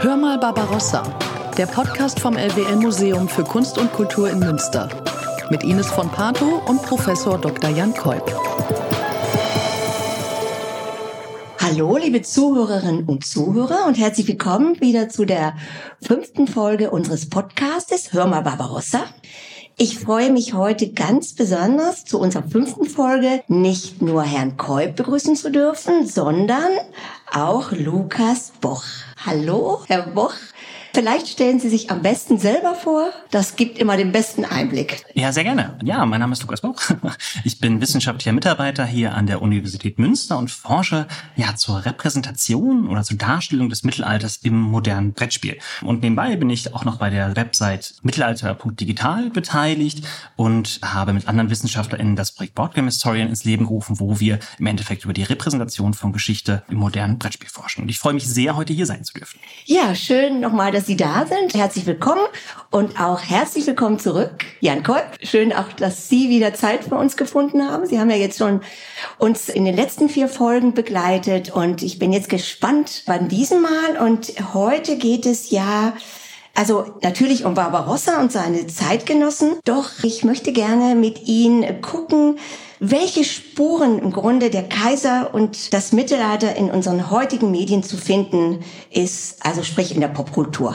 Hör mal Barbarossa, der Podcast vom LWL Museum für Kunst und Kultur in Münster. Mit Ines von Pato und Professor Dr. Jan Kolb. Hallo, liebe Zuhörerinnen und Zuhörer und herzlich willkommen wieder zu der fünften Folge unseres Podcastes Hör mal Barbarossa. Ich freue mich heute ganz besonders zu unserer fünften Folge nicht nur Herrn Kolb begrüßen zu dürfen, sondern auch Lukas Boch. Hallo, Herr Boch. Vielleicht stellen Sie sich am besten selber vor. Das gibt immer den besten Einblick. Ja, sehr gerne. Ja, mein Name ist Lukas Boch. Ich bin wissenschaftlicher Mitarbeiter hier an der Universität Münster und forsche ja zur Repräsentation oder zur Darstellung des Mittelalters im modernen Brettspiel. Und nebenbei bin ich auch noch bei der Website mittelalter.digital beteiligt und habe mit anderen WissenschaftlerInnen das Projekt Boardgame Historian ins Leben gerufen, wo wir im Endeffekt über die Repräsentation von Geschichte im modernen Brettspiel forschen. Und ich freue mich sehr, heute hier sein zu dürfen. Ja, schön nochmal, dass Sie da sind. Herzlich willkommen und auch herzlich willkommen zurück, Jan Kolb. Schön auch, dass Sie wieder Zeit für uns gefunden haben. Sie haben ja jetzt schon uns in den letzten vier Folgen begleitet und ich bin jetzt gespannt beim diesem Mal und heute geht es ja also natürlich um Barbarossa und seine Zeitgenossen, doch ich möchte gerne mit Ihnen gucken, welche Spuren im Grunde der Kaiser und das Mittelalter in unseren heutigen Medien zu finden ist, also sprich in der Popkultur.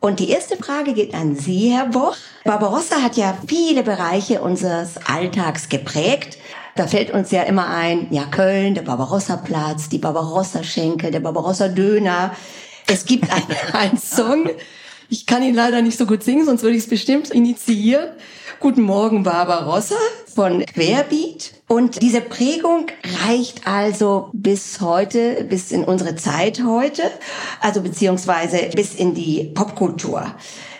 Und die erste Frage geht an Sie, Herr Boch. Barbarossa hat ja viele Bereiche unseres Alltags geprägt. Da fällt uns ja immer ein, ja, Köln, der Barbarossa-Platz, die Barbarossa-Schenke, der Barbarossa-Döner. Es gibt einen Song, ich kann ihn leider nicht so gut singen, sonst würde ich es bestimmt initiieren. Guten Morgen, Barbarossa von Querbeat. Und diese Prägung reicht also bis heute, bis in unsere Zeit heute, also beziehungsweise bis in die Popkultur.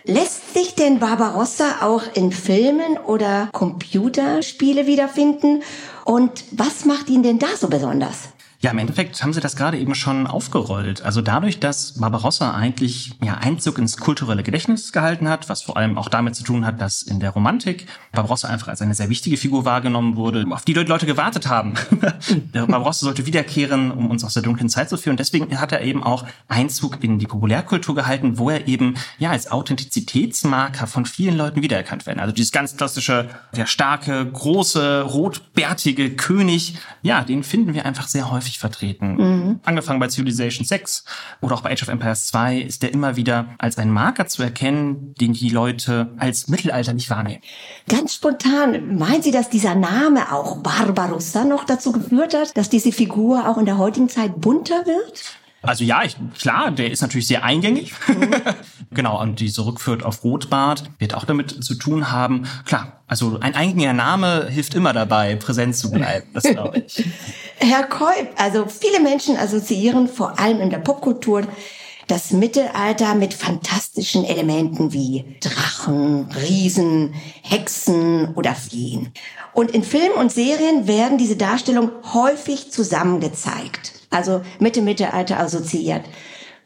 Lässt sich denn Barbarossa auch in Filmen oder Computerspiele wiederfinden? Und was macht ihn denn da so besonders? Ja, im Endeffekt haben Sie das gerade eben schon aufgerollt. Also dadurch, dass Barbarossa eigentlich ja, Einzug ins kulturelle Gedächtnis gehalten hat, was vor allem auch damit zu tun hat, dass in der Romantik Barbarossa einfach als eine sehr wichtige Figur wahrgenommen wurde, auf die Leute Gewartet haben. Barbarossa sollte wiederkehren, um uns aus der dunklen Zeit zu führen. Deswegen hat er eben auch Einzug in die Populärkultur gehalten, wo er eben ja als Authentizitätsmarker von vielen Leuten wiedererkannt werden. Also dieses ganz klassische, der starke, große, rotbärtige König, ja, den finden wir einfach sehr häufig häufig vertreten. Mhm. Angefangen bei Civilization 6 oder auch bei Age of Empires 2 ist der immer wieder als ein Marker zu erkennen, den die Leute als Mittelalter nicht wahrnehmen. Ganz spontan, meinen Sie, dass dieser Name auch Barbarossa noch dazu geführt hat, dass diese Figur auch in der heutigen Zeit bunter wird? Also ja, ich, klar, der ist natürlich sehr eingängig. Mhm. genau, und die zurückführt auf Rotbart, wird auch damit zu tun haben. Klar, also ein eingängiger Name hilft immer dabei, präsent zu bleiben, das glaube ich. Herr Kolb, also viele Menschen assoziieren vor allem in der Popkultur das Mittelalter mit fantastischen Elementen wie Drachen, Riesen, Hexen oder Feen. Und in Filmen und Serien werden diese Darstellungen häufig zusammengezeigt also mit dem Mittelalter assoziiert.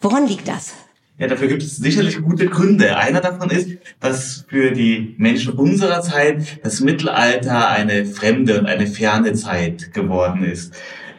Woran liegt das? Ja, dafür gibt es sicherlich gute Gründe. Einer davon ist, dass für die Menschen unserer Zeit das Mittelalter eine fremde und eine ferne Zeit geworden ist.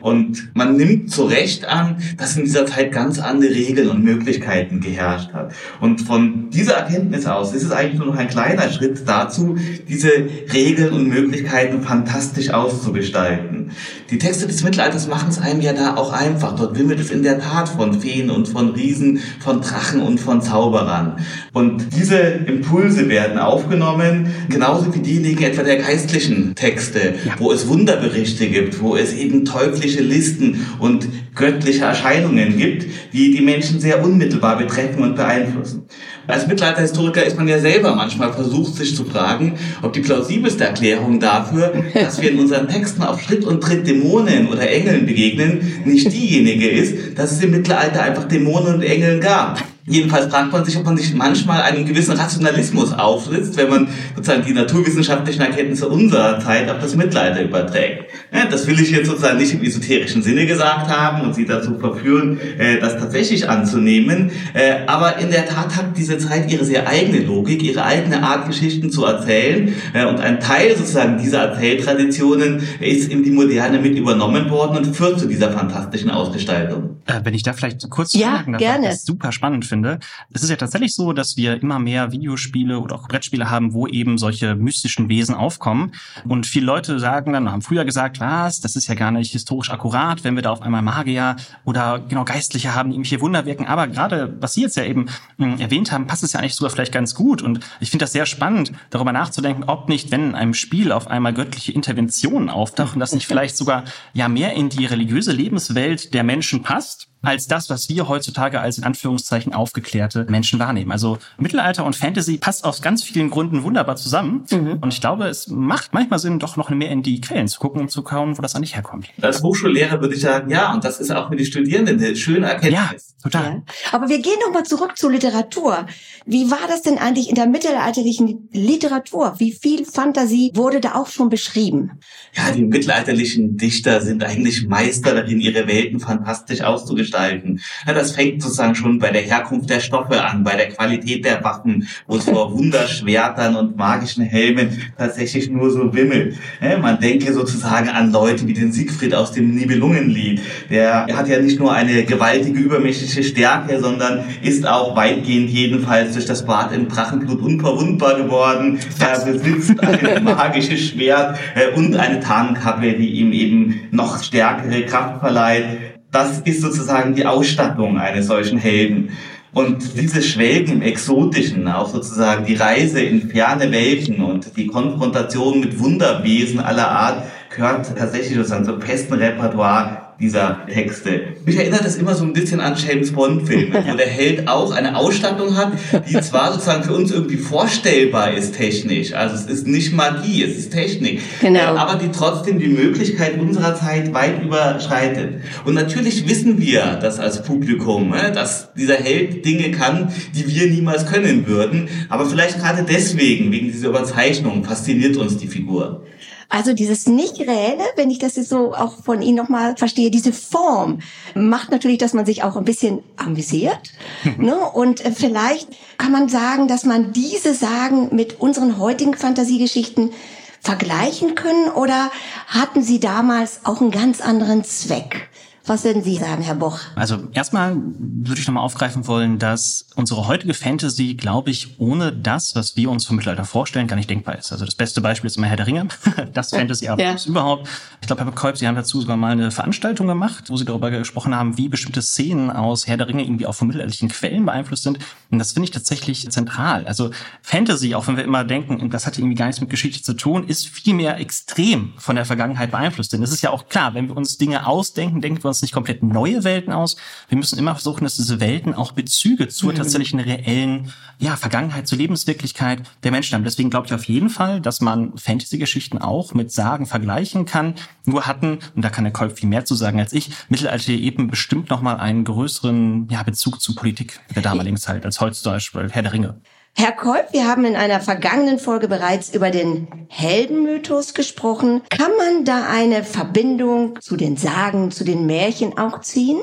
Und man nimmt zu Recht an, dass in dieser Zeit ganz andere Regeln und Möglichkeiten geherrscht hat. Und von dieser Erkenntnis aus ist es eigentlich nur noch ein kleiner Schritt dazu, diese Regeln und Möglichkeiten fantastisch auszugestalten. Die Texte des Mittelalters machen es einem ja da auch einfach. Dort wimmelt es in der Tat von Feen und von Riesen, von Drachen und von Zauberern. Und diese Impulse werden aufgenommen, genauso wie diejenigen etwa der geistlichen Texte, ja. wo es Wunderberichte gibt, wo es eben teuflische göttliche Listen und göttliche Erscheinungen gibt, die die Menschen sehr unmittelbar betreffen und beeinflussen. Als Mittelalterhistoriker ist man ja selber manchmal versucht, sich zu fragen, ob die plausibelste Erklärung dafür, dass wir in unseren Texten auf Schritt und Tritt Dämonen oder Engeln begegnen, nicht diejenige ist, dass es im Mittelalter einfach Dämonen und Engeln gab. Jedenfalls fragt man sich, ob man sich manchmal einen gewissen Rationalismus aufsitzt, wenn man sozusagen die naturwissenschaftlichen Erkenntnisse unserer Zeit auf das Mittelalter überträgt. Das will ich jetzt sozusagen nicht im esoterischen Sinne gesagt haben und Sie dazu verführen, äh, das tatsächlich anzunehmen. Äh, aber in der Tat hat diese Zeit ihre sehr eigene Logik, ihre eigene Art, Geschichten zu erzählen. Äh, und ein Teil sozusagen dieser Erzähltraditionen ist in die Moderne mit übernommen worden und führt zu dieser fantastischen Ausgestaltung. Wenn ich da vielleicht kurz ja, darf, gerne. das super spannend finde finde. Es ist ja tatsächlich so, dass wir immer mehr Videospiele oder auch Brettspiele haben, wo eben solche mystischen Wesen aufkommen. Und viele Leute sagen dann, haben früher gesagt, was, das ist ja gar nicht historisch akkurat, wenn wir da auf einmal Magier oder genau Geistliche haben, die irgendwelche Wunder wirken. Aber gerade, was Sie jetzt ja eben hm, erwähnt haben, passt es ja eigentlich sogar vielleicht ganz gut. Und ich finde das sehr spannend, darüber nachzudenken, ob nicht, wenn in einem Spiel auf einmal göttliche Interventionen auftauchen, das nicht vielleicht sogar ja mehr in die religiöse Lebenswelt der Menschen passt als das, was wir heutzutage als in Anführungszeichen aufgeklärte Menschen wahrnehmen. Also Mittelalter und Fantasy passt aus ganz vielen Gründen wunderbar zusammen. Mhm. Und ich glaube, es macht manchmal Sinn, doch noch mehr in die Quellen zu gucken und zu kauen, wo das eigentlich herkommt. Als Hochschullehrer würde ich sagen, ja, und das ist auch für die Studierenden eine schöne Erkenntnis. Ja, total. Ja. Aber wir gehen noch mal zurück zur Literatur. Wie war das denn eigentlich in der mittelalterlichen Literatur? Wie viel Fantasie wurde da auch schon beschrieben? Ja, die mittelalterlichen Dichter sind eigentlich Meister darin, ihre Welten fantastisch auszugestalten gestalten. Ja, das fängt sozusagen schon bei der Herkunft der Stoffe an, bei der Qualität der Waffen, wo es vor Wunderschwertern und magischen Helmen tatsächlich nur so wimmelt. Ja, man denke sozusagen an Leute wie den Siegfried aus dem Nibelungenlied. Der hat ja nicht nur eine gewaltige übermächtige Stärke, sondern ist auch weitgehend jedenfalls durch das Bad im Drachenblut unverwundbar geworden. Er besitzt ein magisches Schwert äh, und eine Tarnkappe, die ihm eben noch stärkere Kraft verleiht das ist sozusagen die Ausstattung eines solchen Helden. Und dieses Schwelgen im Exotischen, auch sozusagen die Reise in ferne Welten und die Konfrontation mit Wunderwesen aller Art, gehört tatsächlich sozusagen zum festen Repertoire dieser Texte. Mich erinnert das immer so ein bisschen an James Bond-Filme, wo der Held auch eine Ausstattung hat, die zwar sozusagen für uns irgendwie vorstellbar ist technisch, also es ist nicht Magie, es ist Technik, genau. Äh, aber die trotzdem die Möglichkeit unserer Zeit weit überschreitet. Und natürlich wissen wir das als Publikum, äh, dass dieser Held Dinge kann, die wir niemals können würden, aber vielleicht gerade deswegen, wegen dieser Überzeichnung, fasziniert uns die Figur. Also dieses Nicht-Reelle, wenn ich das jetzt so auch von Ihnen nochmal verstehe, diese Form macht natürlich, dass man sich auch ein bisschen amüsiert. ne? Und äh, vielleicht kann man sagen, dass man diese Sagen mit unseren heutigen Fantasiegeschichten vergleichen können oder hatten Sie damals auch einen ganz anderen Zweck? Was würden Sie sagen, Herr Boch? Also erstmal würde ich nochmal aufgreifen wollen, dass unsere heutige Fantasy, glaube ich, ohne das, was wir uns vom Mittelalter vorstellen, gar nicht denkbar ist. Also das beste Beispiel ist immer Herr der Ringe, das Fantasy ja. überhaupt. Ich glaube, Herr Kolb, Sie haben dazu sogar mal eine Veranstaltung gemacht, wo Sie darüber gesprochen haben, wie bestimmte Szenen aus Herr der Ringe irgendwie auch von mittelalterlichen Quellen beeinflusst sind. Und das finde ich tatsächlich zentral. Also Fantasy, auch wenn wir immer denken, das hat irgendwie gar nichts mit Geschichte zu tun, ist vielmehr extrem von der Vergangenheit beeinflusst. Denn es ist ja auch klar, wenn wir uns Dinge ausdenken, denken wir uns nicht komplett neue Welten aus. Wir müssen immer versuchen, dass diese Welten auch Bezüge zur mhm. tatsächlichen reellen ja, Vergangenheit, zur Lebenswirklichkeit der Menschen haben. Deswegen glaube ich auf jeden Fall, dass man Fantasy-Geschichten auch mit Sagen vergleichen kann. Nur hatten, und da kann der Kolb viel mehr zu sagen als ich, Mittelalter eben bestimmt nochmal einen größeren ja, Bezug zur Politik der damaligen Zeit als heute zum Beispiel Herr der Ringe. Herr Kolb, wir haben in einer vergangenen Folge bereits über den Heldenmythos gesprochen. Kann man da eine Verbindung zu den Sagen, zu den Märchen auch ziehen?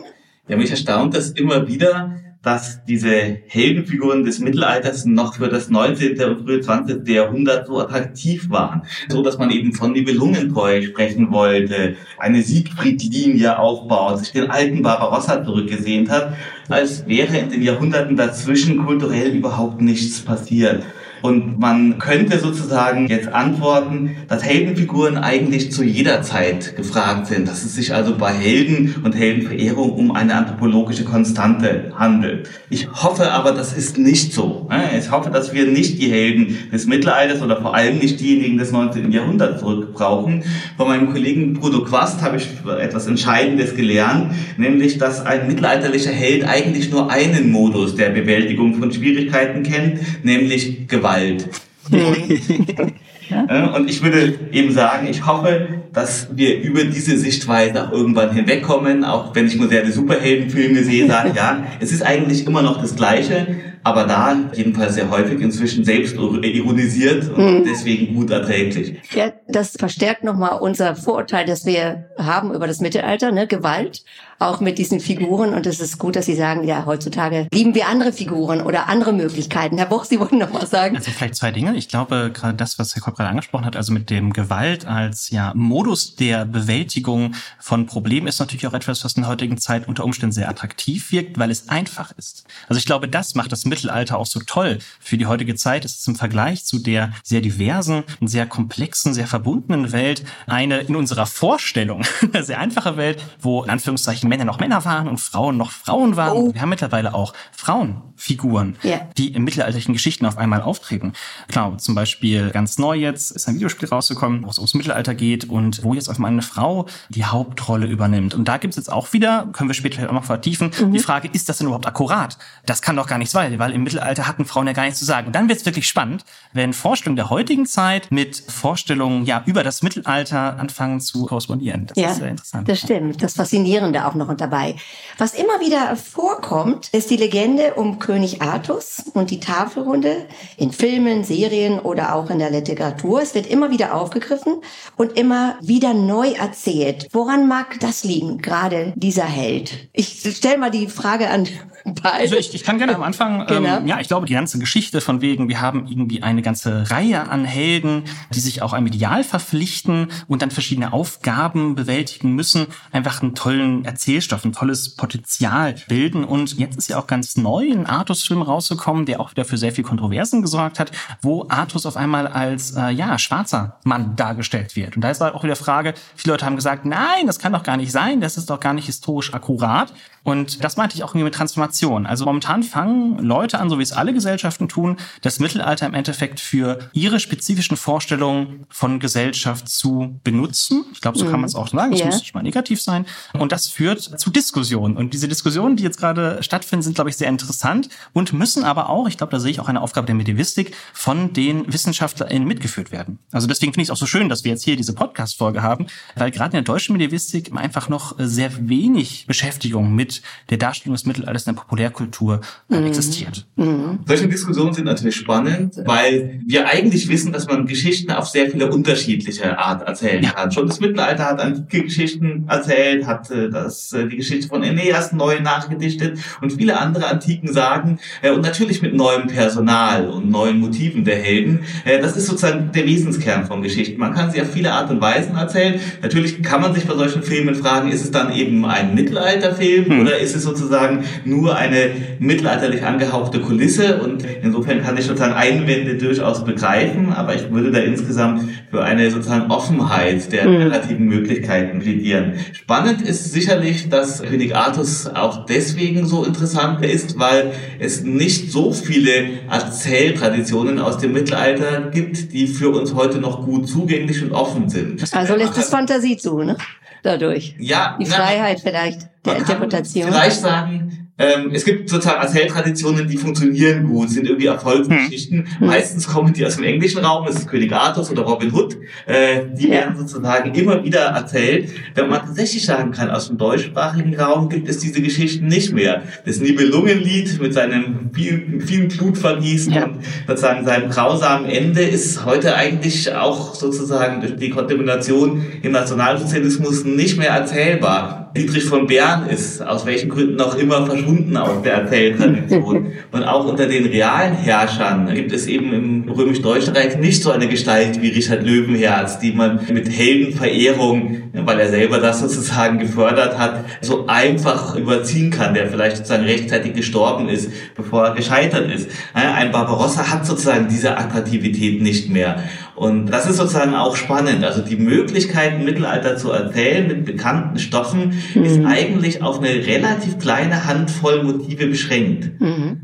Ja, mich erstaunt das immer wieder, dass diese Heldenfiguren des Mittelalters noch für das 19. und frühe 20. Jahrhundert so attraktiv waren. So, dass man eben von Nibelungentreu sprechen wollte, eine Siegfried-Linie aufbaut, sich den alten Barbarossa zurückgesehnt hat, als wäre in den Jahrhunderten dazwischen kulturell überhaupt nichts passiert. Und man könnte sozusagen jetzt antworten, dass Heldenfiguren eigentlich zu jeder Zeit gefragt sind, dass es sich also bei Helden und Heldenverehrung um eine anthropologische Konstante handelt. Ich hoffe aber, das ist nicht so. Ich hoffe, dass wir nicht die Helden des Mittelalters oder vor allem nicht diejenigen des 19. Jahrhunderts zurückbrauchen. Von meinem Kollegen Bruno Quast habe ich etwas Entscheidendes gelernt, nämlich, dass ein mittelalterlicher Held eigentlich nur einen Modus der Bewältigung von Schwierigkeiten kennt, nämlich Gewalt. Und, und ich würde eben sagen, ich hoffe, dass wir über diese Sichtweise auch irgendwann hinwegkommen, auch wenn ich moderne Superheldenfilme sehe, sage ja, es ist eigentlich immer noch das Gleiche, aber da jedenfalls sehr häufig inzwischen selbst ironisiert und mhm. deswegen gut erträglich. Ja, das verstärkt nochmal unser Vorurteil, das wir haben über das Mittelalter, ne? Gewalt auch mit diesen Figuren. Und es ist gut, dass Sie sagen, ja, heutzutage lieben wir andere Figuren oder andere Möglichkeiten. Herr Boch, Sie wollten noch was sagen. Also vielleicht zwei Dinge. Ich glaube, gerade das, was Herr Kopp gerade angesprochen hat, also mit dem Gewalt als ja Modus der Bewältigung von Problemen ist natürlich auch etwas, was in der heutigen Zeit unter Umständen sehr attraktiv wirkt, weil es einfach ist. Also ich glaube, das macht das Mittelalter auch so toll für die heutige Zeit. Es ist im Vergleich zu der sehr diversen, sehr komplexen, sehr verbundenen Welt eine in unserer Vorstellung sehr einfache Welt, wo in Anführungszeichen Männer noch Männer waren und Frauen noch Frauen waren. Oh. Wir haben mittlerweile auch Frauenfiguren, yeah. die in mittelalterlichen Geschichten auf einmal auftreten. Klar, zum Beispiel ganz neu jetzt ist ein Videospiel rausgekommen, wo es ums Mittelalter geht und wo jetzt auf einmal eine Frau die Hauptrolle übernimmt. Und da gibt es jetzt auch wieder, können wir später auch noch vertiefen, mhm. die Frage, ist das denn überhaupt akkurat? Das kann doch gar nichts sein, weil im Mittelalter hatten Frauen ja gar nichts zu sagen. Und dann wird es wirklich spannend, wenn Vorstellungen der heutigen Zeit mit Vorstellungen ja über das Mittelalter anfangen zu korrespondieren. Das ja, ist sehr interessant. Das stimmt. Das Faszinierende auch noch und dabei. Was immer wieder vorkommt, ist die Legende um König Artus und die Tafelrunde in Filmen, Serien oder auch in der Literatur. Es wird immer wieder aufgegriffen und immer wieder neu erzählt. Woran mag das liegen, gerade dieser Held? Ich stelle mal die Frage an beide. Also ich, ich kann gerne am Anfang, genau. ähm, ja, ich glaube, die ganze Geschichte von wegen, wir haben irgendwie eine ganze Reihe an Helden, die sich auch einem Ideal verpflichten und dann verschiedene Aufgaben bewältigen müssen, einfach einen tollen Erzählstoff, ein tolles Potenzial bilden. Und jetzt ist ja auch ganz neu ein Artus-Film rausgekommen, der auch wieder für sehr viel Kontroversen gesorgt hat, wo Artus auf einmal als äh, ja schwarzer Mann dargestellt wird. Und da ist halt auch wieder Frage, viele Leute haben gesagt, nein, das kann doch gar nicht sein, das ist doch gar nicht historisch akkurat. Und das meinte ich auch irgendwie mit Transformation. Also momentan fangen Leute an, so wie es alle Gesellschaften tun, das Mittelalter im Endeffekt für ihre spezifischen Vorstellungen von Gesellschaft zu benutzen. Ich glaube, so kann mhm. man es auch sagen. Das yeah. muss nicht mal negativ sein. Und das führt zu Diskussionen. Und diese Diskussionen, die jetzt gerade stattfinden, sind, glaube ich, sehr interessant und müssen aber auch, ich glaube, da sehe ich auch eine Aufgabe der Medivistik, von den WissenschaftlerInnen mitgeführt werden. Also deswegen finde ich es auch so schön, dass wir jetzt hier diese Podcast-Folge haben, weil gerade in der deutschen Medivistik einfach noch sehr wenig Beschäftigung mit der Darstellung des Mittelalters in der Populärkultur mhm. existiert. Mhm. Solche Diskussionen sind natürlich spannend, weil wir eigentlich wissen, dass man Geschichten auf sehr viele unterschiedliche Art erzählen ja. kann. Schon das Mittelalter hat antike Geschichten erzählt, hat äh, das, äh, die Geschichte von Aeneas neu nachgedichtet und viele andere antiken Sagen äh, und natürlich mit neuem Personal und neuen Motiven der Helden. das ist sozusagen der Wesenskern von Geschichten. Man kann sie auf viele Art und Weisen erzählen. Natürlich kann man sich bei solchen Filmen fragen, ist es dann eben ein Mittelalterfilm hm. oder ist es sozusagen nur eine mittelalterlich angehauchte Kulisse und insofern kann ich sozusagen Einwände durchaus begreifen, aber ich würde da insgesamt für eine sozusagen Offenheit der relativen mhm. Möglichkeiten plädieren. Spannend ist sicherlich, dass König Artus auch deswegen so interessant ist, weil es nicht so viele Erzähltraditionen aus dem Mittelalter gibt, die für uns heute noch gut zugänglich und offen sind. Also lässt es Fantasie zu, ne? Dadurch. Ja. Die Freiheit vielleicht der Interpretation. Vielleicht sagen, ähm, es gibt sozusagen Erzähltraditionen, die funktionieren gut, sind irgendwie Erfolgsgeschichten. Hm. Meistens kommen die aus dem englischen Raum, das ist König Arthur oder Robin Hood. Äh, die werden sozusagen immer wieder erzählt. Wenn man tatsächlich sagen kann, aus dem deutschsprachigen Raum gibt es diese Geschichten nicht mehr. Das Nibelungenlied mit seinem vielen, vielen Blutvergießen ja. und sozusagen seinem grausamen Ende ist heute eigentlich auch sozusagen durch die Kontamination im Nationalsozialismus nicht mehr erzählbar. Dietrich von Bern ist aus welchen Gründen auch immer verschwunden aus der Erzähltradition. Und auch unter den realen Herrschern gibt es eben im römisch-deutschen Reich nicht so eine Gestalt wie Richard Löwenherz, die man mit Heldenverehrung, weil er selber das sozusagen gefördert hat, so einfach überziehen kann, der vielleicht sozusagen rechtzeitig gestorben ist, bevor er gescheitert ist. Ein Barbarossa hat sozusagen diese Attraktivität nicht mehr. Und das ist sozusagen auch spannend. Also die Möglichkeit, Mittelalter zu erzählen mit bekannten Stoffen mhm. ist eigentlich auf eine relativ kleine Handvoll Motive beschränkt. Mhm.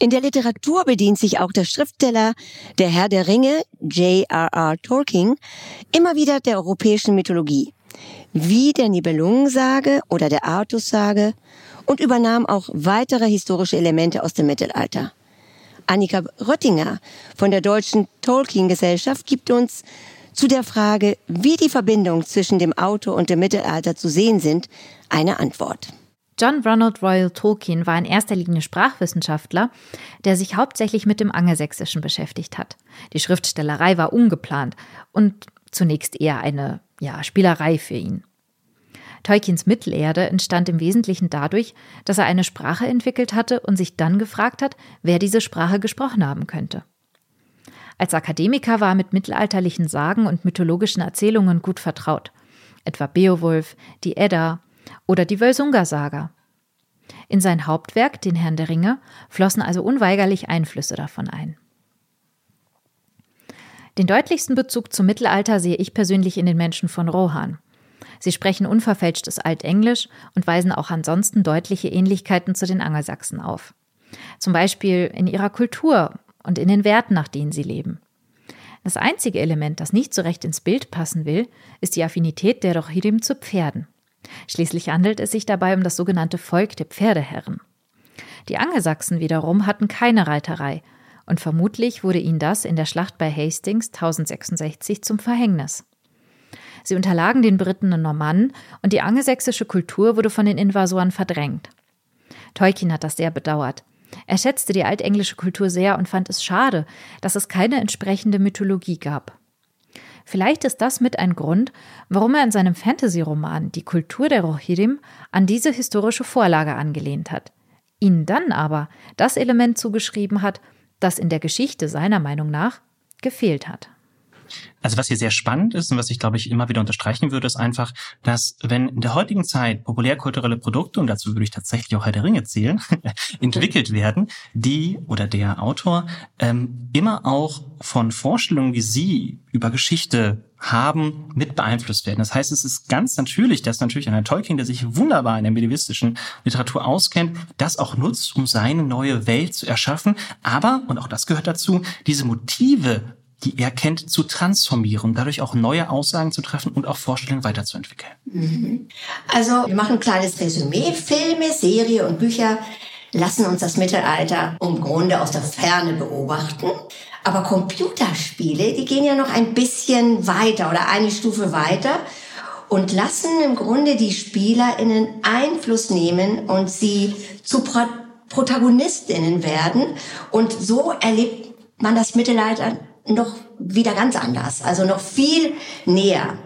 In der Literatur bedient sich auch der Schriftsteller Der Herr der Ringe, J.R.R. Tolkien, immer wieder der europäischen Mythologie, wie der Nibelungensage oder der Artussage und übernahm auch weitere historische Elemente aus dem Mittelalter. Annika Röttinger von der Deutschen Tolkien Gesellschaft gibt uns zu der Frage, wie die Verbindungen zwischen dem Autor und dem Mittelalter zu sehen sind, eine Antwort. John Ronald Royal Tolkien war in erster Linie Sprachwissenschaftler, der sich hauptsächlich mit dem Angelsächsischen beschäftigt hat. Die Schriftstellerei war ungeplant und zunächst eher eine ja, Spielerei für ihn. Tolkiens Mittelerde entstand im Wesentlichen dadurch, dass er eine Sprache entwickelt hatte und sich dann gefragt hat, wer diese Sprache gesprochen haben könnte. Als Akademiker war er mit mittelalterlichen Sagen und mythologischen Erzählungen gut vertraut, etwa Beowulf, die Edda oder die Völsunga-Saga. In sein Hauptwerk, den Herrn der Ringe, flossen also unweigerlich Einflüsse davon ein. Den deutlichsten Bezug zum Mittelalter sehe ich persönlich in den Menschen von Rohan. Sie sprechen unverfälschtes Altenglisch und weisen auch ansonsten deutliche Ähnlichkeiten zu den Angelsachsen auf. Zum Beispiel in ihrer Kultur und in den Werten, nach denen sie leben. Das einzige Element, das nicht so recht ins Bild passen will, ist die Affinität der Rohirrim zu Pferden. Schließlich handelt es sich dabei um das sogenannte Volk der Pferdeherren. Die Angelsachsen wiederum hatten keine Reiterei, und vermutlich wurde ihnen das in der Schlacht bei Hastings 1066 zum Verhängnis. Sie unterlagen den Briten und Normannen und die angelsächsische Kultur wurde von den Invasoren verdrängt. Tolkien hat das sehr bedauert. Er schätzte die altenglische Kultur sehr und fand es schade, dass es keine entsprechende Mythologie gab. Vielleicht ist das mit ein Grund, warum er in seinem Fantasy-Roman Die Kultur der Rohirrim an diese historische Vorlage angelehnt hat, ihnen dann aber das Element zugeschrieben hat, das in der Geschichte seiner Meinung nach gefehlt hat. Also was hier sehr spannend ist und was ich glaube ich immer wieder unterstreichen würde, ist einfach, dass wenn in der heutigen Zeit populärkulturelle Produkte, und dazu würde ich tatsächlich auch Herr der Ringe zählen, entwickelt werden, die oder der Autor ähm, immer auch von Vorstellungen, wie sie über Geschichte haben, mit beeinflusst werden. Das heißt, es ist ganz natürlich, dass natürlich ein Tolkien, der sich wunderbar in der medievistischen Literatur auskennt, das auch nutzt, um seine neue Welt zu erschaffen. Aber, und auch das gehört dazu, diese Motive die er kennt, zu transformieren, dadurch auch neue Aussagen zu treffen und auch Vorstellungen weiterzuentwickeln. Mhm. Also wir machen ein kleines Resümee. Filme, Serie und Bücher lassen uns das Mittelalter im Grunde aus der Ferne beobachten. Aber Computerspiele, die gehen ja noch ein bisschen weiter oder eine Stufe weiter und lassen im Grunde die SpielerInnen Einfluss nehmen und sie zu Pro ProtagonistInnen werden. Und so erlebt man das Mittelalter noch wieder ganz anders, also noch viel näher.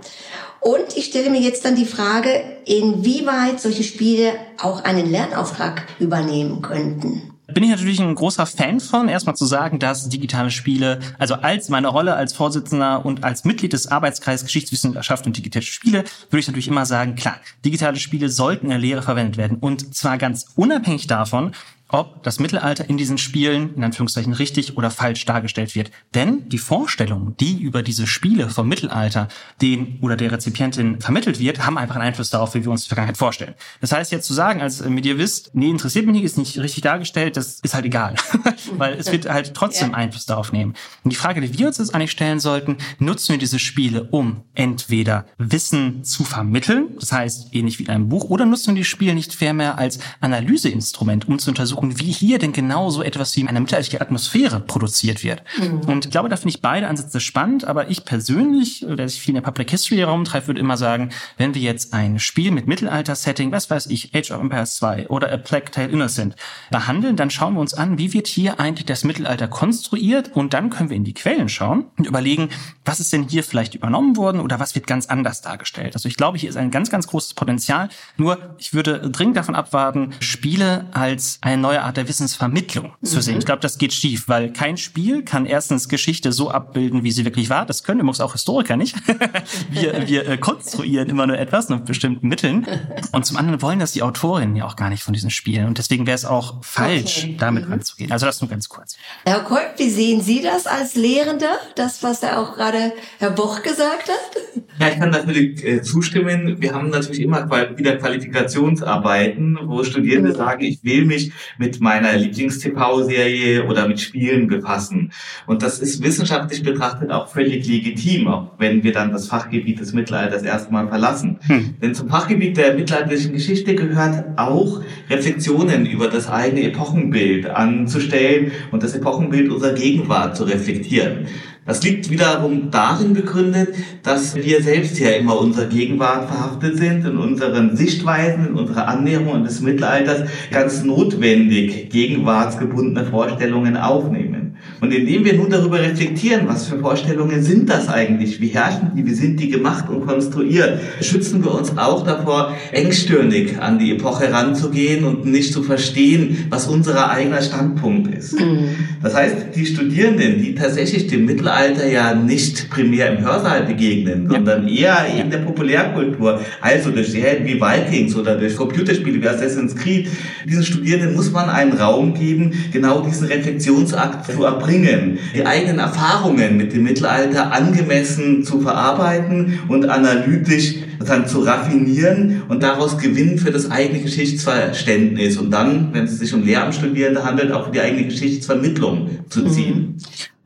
Und ich stelle mir jetzt dann die Frage, inwieweit solche Spiele auch einen Lernauftrag übernehmen könnten. Bin ich natürlich ein großer Fan von, erstmal zu sagen, dass digitale Spiele, also als meine Rolle als Vorsitzender und als Mitglied des Arbeitskreises Geschichtswissenschaft und digitale Spiele, würde ich natürlich immer sagen, klar, digitale Spiele sollten in der Lehre verwendet werden. Und zwar ganz unabhängig davon, ob das Mittelalter in diesen Spielen in Anführungszeichen richtig oder falsch dargestellt wird. Denn die Vorstellung, die über diese Spiele vom Mittelalter den oder der Rezipientin vermittelt wird, haben einfach einen Einfluss darauf, wie wir uns die Vergangenheit vorstellen. Das heißt jetzt zu sagen als Medievist, nee, interessiert mich nicht, ist nicht richtig dargestellt, das ist halt egal. Weil es wird halt trotzdem ja. Einfluss darauf nehmen. Und die Frage, die wir uns jetzt eigentlich stellen sollten, nutzen wir diese Spiele, um entweder Wissen zu vermitteln, das heißt ähnlich wie in einem Buch, oder nutzen wir die Spiele nicht vielmehr als Analyseinstrument, um zu untersuchen, und wie hier denn genau so etwas wie eine mittelalterliche Atmosphäre produziert wird. Mhm. Und ich glaube, da finde ich beide Ansätze spannend, aber ich persönlich, der sich viel in der Public History herumtreibt, würde immer sagen, wenn wir jetzt ein Spiel mit Mittelalter-Setting, was weiß ich, Age of Empires 2 oder A Plague Tale Innocent behandeln, dann schauen wir uns an, wie wird hier eigentlich das Mittelalter konstruiert und dann können wir in die Quellen schauen und überlegen, was ist denn hier vielleicht übernommen worden oder was wird ganz anders dargestellt. Also ich glaube, hier ist ein ganz, ganz großes Potenzial. Nur ich würde dringend davon abwarten, Spiele als eine neue Art der Wissensvermittlung mhm. zu sehen. Ich glaube, das geht schief, weil kein Spiel kann erstens Geschichte so abbilden, wie sie wirklich war. Das können übrigens auch Historiker nicht. wir, wir äh, konstruieren immer nur etwas mit bestimmten Mitteln. Und zum anderen wollen das die Autorinnen ja auch gar nicht von diesen Spielen. Und deswegen wäre es auch falsch, okay. damit mhm. ranzugehen. Also das nur ganz kurz. Herr Kolb, wie sehen Sie das als Lehrender? Das, was da auch gerade Herr Boch gesagt hat? Ja, ich kann natürlich äh, zustimmen. Wir haben natürlich immer wieder Qualifikationsarbeiten, wo Studierende mhm. sagen, ich will mich mit meiner Lieblings-TV-Serie oder mit Spielen befassen. Und das ist wissenschaftlich betrachtet auch völlig legitim, auch wenn wir dann das Fachgebiet des Mittelalters erstmal verlassen. Hm. Denn zum Fachgebiet der mittelalterlichen Geschichte gehört auch Reflexionen über das eigene Epochenbild anzustellen und das Epochenbild unserer Gegenwart zu reflektieren. Das liegt wiederum darin begründet, dass wir selbst ja immer unserer Gegenwart verhaftet sind, in unseren Sichtweisen, in unserer Annäherung des Mittelalters ganz notwendig gegenwartsgebundene Vorstellungen aufnehmen. Und indem wir nun darüber reflektieren, was für Vorstellungen sind das eigentlich, wie herrschen die, wie sind die gemacht und konstruiert, schützen wir uns auch davor, engstirnig an die Epoche ranzugehen und nicht zu verstehen, was unser eigener Standpunkt ist. Mhm. Das heißt, die Studierenden, die tatsächlich dem Mittelalter ja nicht primär im Hörsaal begegnen, ja. sondern eher in der Populärkultur, also durch Serien wie Vikings oder durch Computerspiele wie Assassin's Creed, diesen Studierenden muss man einen Raum geben, genau diesen Reflexionsakt zu erbringen, die eigenen Erfahrungen mit dem Mittelalter angemessen zu verarbeiten und analytisch dann zu raffinieren und daraus gewinnen für das eigene Geschichtsverständnis und dann, wenn es sich um Lehramtsstudierende handelt, auch für die eigene Geschichtsvermittlung zu ziehen.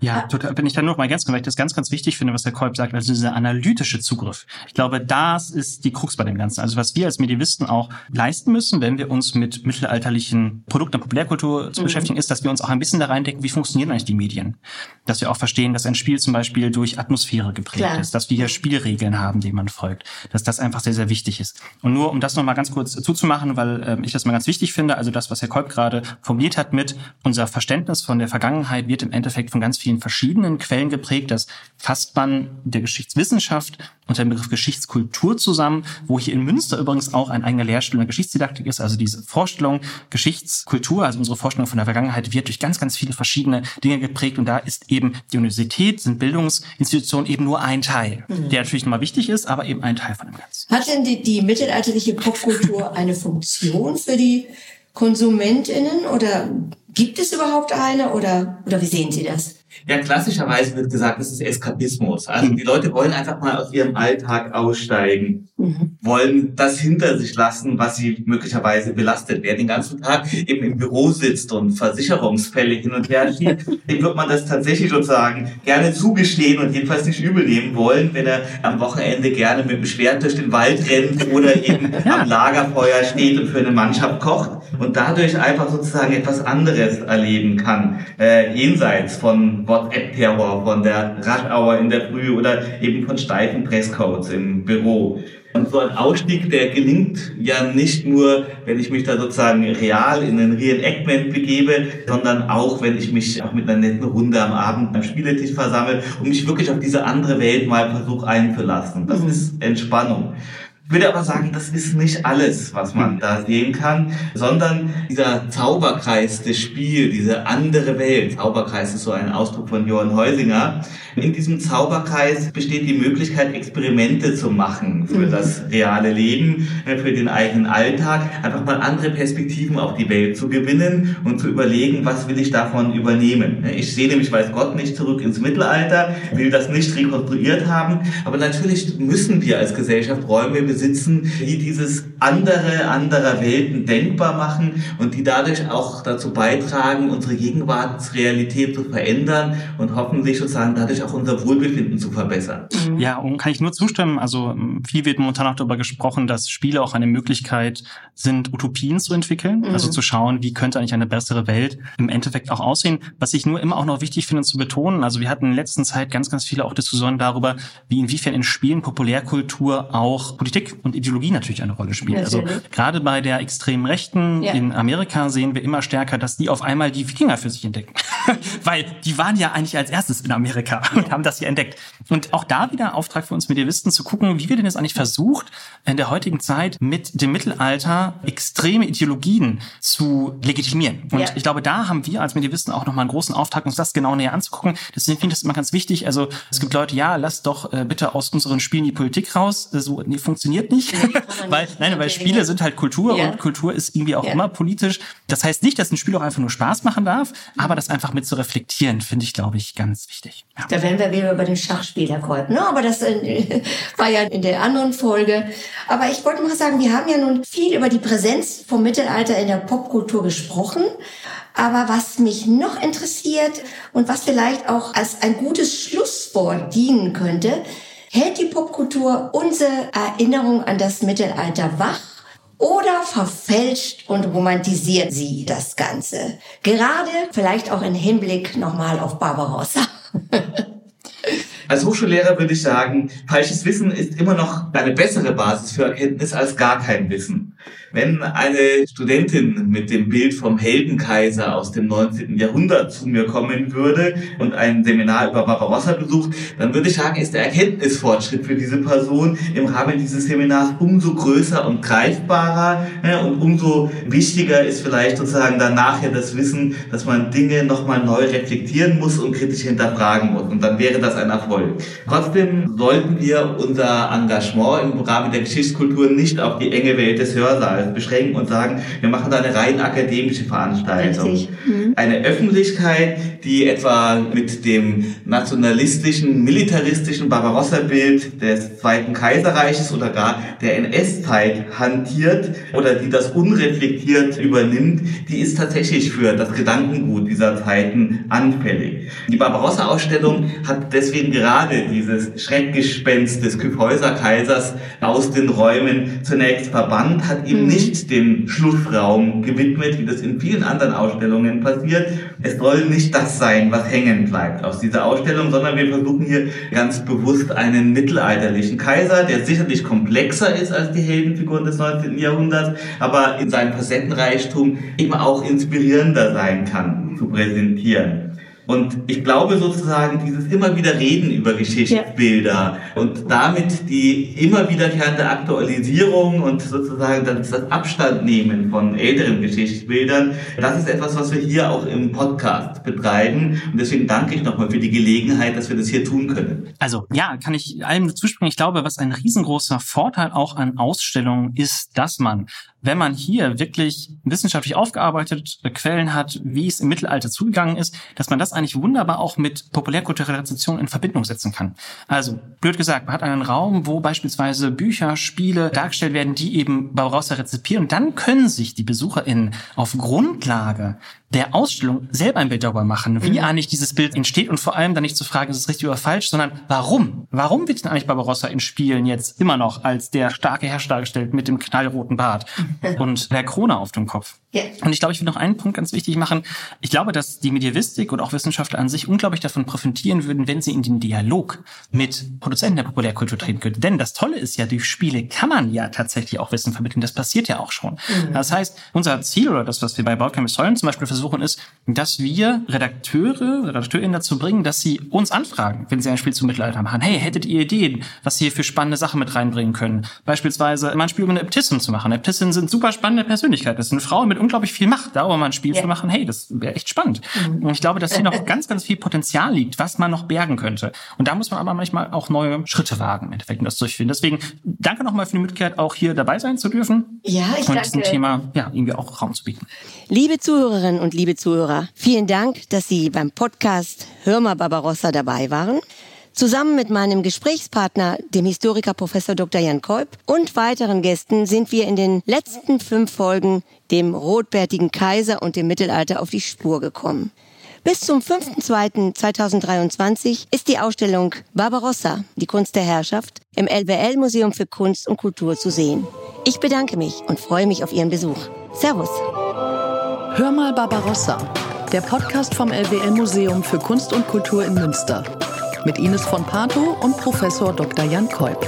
Mhm. Ja, total, wenn ich dann noch mal ganz, weil ich das ganz, ganz wichtig finde, was der Kolb sagt, also dieser analytische Zugriff. Ich glaube, das ist die Krux bei dem Ganzen. Also was wir als Medievisten auch leisten müssen, wenn wir uns mit mittelalterlichen Produkten der Populärkultur zu mhm. beschäftigen, ist, dass wir uns auch ein bisschen da reindenken, wie funktionieren eigentlich die Medien. Dass wir auch verstehen, dass ein Spiel zum Beispiel durch Atmosphäre geprägt Klar. ist, dass wir hier Spielregeln haben, denen man folgt, dass das einfach sehr, sehr wichtig ist. Und nur um das noch mal ganz kurz zuzumachen, weil äh, ich das mal ganz wichtig finde, also das, was Herr Kolb gerade formuliert hat mit unser Verständnis von der Vergangenheit wird im Endeffekt von ganz vielen vielen verschiedenen Quellen geprägt. Das fasst man der Geschichtswissenschaft unter dem Begriff Geschichtskultur zusammen, wo hier in Münster übrigens auch ein eigener Lehrstuhl in der Geschichtsdidaktik ist. Also diese Vorstellung Geschichtskultur, also unsere Vorstellung von der Vergangenheit, wird durch ganz, ganz viele verschiedene Dinge geprägt. Und da ist eben die Universität, sind Bildungsinstitutionen eben nur ein Teil, mhm. der natürlich nochmal wichtig ist, aber eben ein Teil von dem Ganzen. Hat denn die, die mittelalterliche Popkultur eine Funktion für die KonsumentInnen oder gibt es überhaupt eine oder, oder wie sehen Sie das? Ja, klassischerweise wird gesagt, das ist Eskapismus. Also die Leute wollen einfach mal aus ihrem Alltag aussteigen, mhm. wollen das hinter sich lassen, was sie möglicherweise belastet. Wer den ganzen Tag eben im Büro sitzt und Versicherungsfälle hin und her schiebt, dem wird man das tatsächlich sozusagen gerne zugestehen und jedenfalls nicht übel nehmen wollen, wenn er am Wochenende gerne mit dem Schwert durch den Wald rennt oder eben am Lagerfeuer steht und für eine Mannschaft kocht und dadurch einfach sozusagen etwas anderes erleben kann, äh, jenseits von WhatsApp-Terror, von der Rush-Hour in der Früh oder eben von steifen Presscodes im Büro. Und so ein Ausstieg, der gelingt ja nicht nur, wenn ich mich da sozusagen real in einen Reenactment begebe, sondern auch, wenn ich mich auch mit einer netten Runde am Abend beim Spieletisch versammle und mich wirklich auf diese andere Welt mal versuche einzulassen. Das mhm. ist Entspannung. Ich würde aber sagen, das ist nicht alles, was man da sehen kann, sondern dieser Zauberkreis des Spiels, diese andere Welt. Zauberkreis ist so ein Ausdruck von Johann Heusinger. In diesem Zauberkreis besteht die Möglichkeit, Experimente zu machen für mhm. das reale Leben, äh, für den eigenen Alltag, einfach mal andere Perspektiven auf die Welt zu gewinnen und zu überlegen, was will ich davon übernehmen. Ich sehe nämlich, weiß Gott, nicht zurück ins Mittelalter, will das nicht rekonstruiert haben, aber natürlich müssen wir als Gesellschaft Räume besitzen, die dieses andere, anderer Welten denkbar machen und die dadurch auch dazu beitragen, unsere Gegenwartsrealität zu verändern und hoffentlich sozusagen dadurch auch unser Wohlbefinden zu verbessern. Mhm. Ja, und kann ich nur zustimmen. Also viel wird momentan auch darüber gesprochen, dass Spiele auch eine Möglichkeit sind, Utopien zu entwickeln. Mhm. Also zu schauen, wie könnte eigentlich eine bessere Welt im Endeffekt auch aussehen. Was ich nur immer auch noch wichtig finde zu betonen. Also wir hatten in letzter Zeit ganz, ganz viele auch Diskussionen darüber, wie inwiefern in Spielen Populärkultur auch Politik und Ideologie natürlich eine Rolle spielt. Also gerade bei der extremen Rechten ja. in Amerika sehen wir immer stärker, dass die auf einmal die Wikinger für sich entdecken. Weil die waren ja eigentlich als erstes in Amerika und haben das hier entdeckt. Und auch da wieder Auftrag für uns Medievisten zu gucken, wie wir denn jetzt eigentlich versucht, in der heutigen Zeit mit dem Mittelalter extreme Ideologien zu legitimieren. Und ja. ich glaube, da haben wir als Medievisten auch nochmal einen großen Auftrag, uns das genau näher anzugucken. Deswegen finde ich das immer ganz wichtig. Also es gibt Leute, ja, lasst doch äh, bitte aus unseren Spielen die Politik raus. So, nee, funktioniert nicht. Nee, weil, nein, weil Spiele sind halt Kultur ja. und Kultur ist irgendwie auch ja. immer politisch. Das heißt nicht, dass ein Spiel auch einfach nur Spaß machen darf, aber das einfach mit zu reflektieren, finde ich, glaube ich, ganz wichtig. Ja. Da wären wir wieder über den Schachspieler Kolb, ne? Aber das äh, war ja in der anderen Folge. Aber ich wollte mal sagen, wir haben ja nun viel über die Präsenz vom Mittelalter in der Popkultur gesprochen. Aber was mich noch interessiert und was vielleicht auch als ein gutes Schlusswort dienen könnte, hält die Popkultur unsere Erinnerung an das Mittelalter wach oder verfälscht und romantisiert sie das Ganze? Gerade vielleicht auch im Hinblick nochmal auf Barbarossa. Als Hochschullehrer würde ich sagen, falsches Wissen ist immer noch eine bessere Basis für Erkenntnis als gar kein Wissen. Wenn eine Studentin mit dem Bild vom Heldenkaiser aus dem 19. Jahrhundert zu mir kommen würde und ein Seminar über Barbarossa besucht, dann würde ich sagen, ist der Erkenntnisfortschritt für diese Person im Rahmen dieses Seminars umso größer und greifbarer und umso wichtiger ist vielleicht sozusagen dann nachher das Wissen, dass man Dinge nochmal neu reflektieren muss und kritisch hinterfragen muss. Und dann wäre das ein Erfolg. Trotzdem sollten wir unser Engagement im Rahmen der Geschichtskultur nicht auf die enge Welt des Hörsaals Hörsaal beschränken und sagen, wir machen da eine rein akademische Veranstaltung. Mhm. Eine Öffentlichkeit, die etwa mit dem nationalistischen, militaristischen Barbarossa-Bild des Zweiten Kaiserreiches oder gar der NS-Zeit hantiert oder die das unreflektiert übernimmt, die ist tatsächlich für das Gedankengut dieser Zeiten anfällig. Die Barbarossa-Ausstellung hat deswegen gerade dieses Schreckgespenst des Kyffhäuser Kaisers aus den Räumen zunächst verbannt, hat ihm nicht den Schlussraum gewidmet, wie das in vielen anderen Ausstellungen passiert. Es soll nicht das sein, was hängen bleibt aus dieser Ausstellung, sondern wir versuchen hier ganz bewusst einen mittelalterlichen Kaiser, der sicherlich komplexer ist als die Heldenfiguren des 19. Jahrhunderts, aber in seinem Facettenreichtum eben auch inspirierender sein kann, zu präsentieren. Und ich glaube sozusagen, dieses immer wieder Reden über Geschichtsbilder ja. und damit die immer wiederkehrende Aktualisierung und sozusagen das, Abstand nehmen von älteren Geschichtsbildern, das ist etwas, was wir hier auch im Podcast betreiben. Und deswegen danke ich nochmal für die Gelegenheit, dass wir das hier tun können. Also ja, kann ich allem zustimmen. Ich glaube, was ein riesengroßer Vorteil auch an Ausstellungen ist, dass man wenn man hier wirklich wissenschaftlich aufgearbeitet Quellen hat, wie es im Mittelalter zugegangen ist, dass man das eigentlich wunderbar auch mit populärkultureller Rezeption in Verbindung setzen kann. Also, blöd gesagt, man hat einen Raum, wo beispielsweise Bücher, Spiele dargestellt werden, die eben Barbarossa rezipieren. Und dann können sich die BesucherInnen auf Grundlage der Ausstellung selber ein Bild darüber machen, wie mhm. eigentlich dieses Bild entsteht und vor allem dann nicht zu fragen, ist es richtig oder falsch, sondern warum? Warum wird denn eigentlich Barbarossa in Spielen jetzt immer noch als der starke Herrscher dargestellt mit dem knallroten Bart und der Krone auf dem Kopf? Ja. Und ich glaube, ich will noch einen Punkt ganz wichtig machen. Ich glaube, dass die Medievistik und auch Wissenschaftler an sich unglaublich davon profitieren würden, wenn sie in den Dialog mit Produzenten der Populärkultur treten könnten. Denn das Tolle ist ja, durch Spiele kann man ja tatsächlich auch Wissen vermitteln. Das passiert ja auch schon. Mhm. Das heißt, unser Ziel oder das, was wir bei Bautkamp Säulen zum Beispiel versuchen, ist, dass wir Redakteure, RedakteurInnen dazu bringen, dass sie uns anfragen, wenn sie ein Spiel zum Mittelalter machen. Hey, hättet ihr Ideen, was ihr für spannende Sachen mit reinbringen können? Beispielsweise mal ein Spiel über eine Äbtissin zu machen. Äbtissinnen sind super spannende Persönlichkeiten. Das sind Frauen mit unglaublich viel Macht. Darüber mal ein Spiel ja. zu machen, hey, das wäre echt spannend. Mhm. Und ich glaube, dass hier noch ganz, ganz viel Potenzial liegt, was man noch bergen könnte. Und da muss man aber manchmal auch neue Schritte wagen, im Endeffekt, um das durchführen. Deswegen danke nochmal für die Möglichkeit, auch hier dabei sein zu dürfen. Ja, ich und danke. diesem Thema ja irgendwie auch Raum zu bieten. Liebe Zuhörerinnen und liebe Zuhörer, vielen Dank, dass Sie beim Podcast Hör mal Barbarossa dabei waren. Zusammen mit meinem Gesprächspartner, dem Historiker Professor Dr. Jan Kolb und weiteren Gästen sind wir in den letzten fünf Folgen dem rotbärtigen Kaiser und dem Mittelalter auf die Spur gekommen. Bis zum 5.2.2023 ist die Ausstellung Barbarossa, die Kunst der Herrschaft, im LWL Museum für Kunst und Kultur zu sehen. Ich bedanke mich und freue mich auf Ihren Besuch. Servus. Hör mal Barbarossa, der Podcast vom LWL Museum für Kunst und Kultur in Münster. Mit Ines von Pato und Professor Dr. Jan Kolb.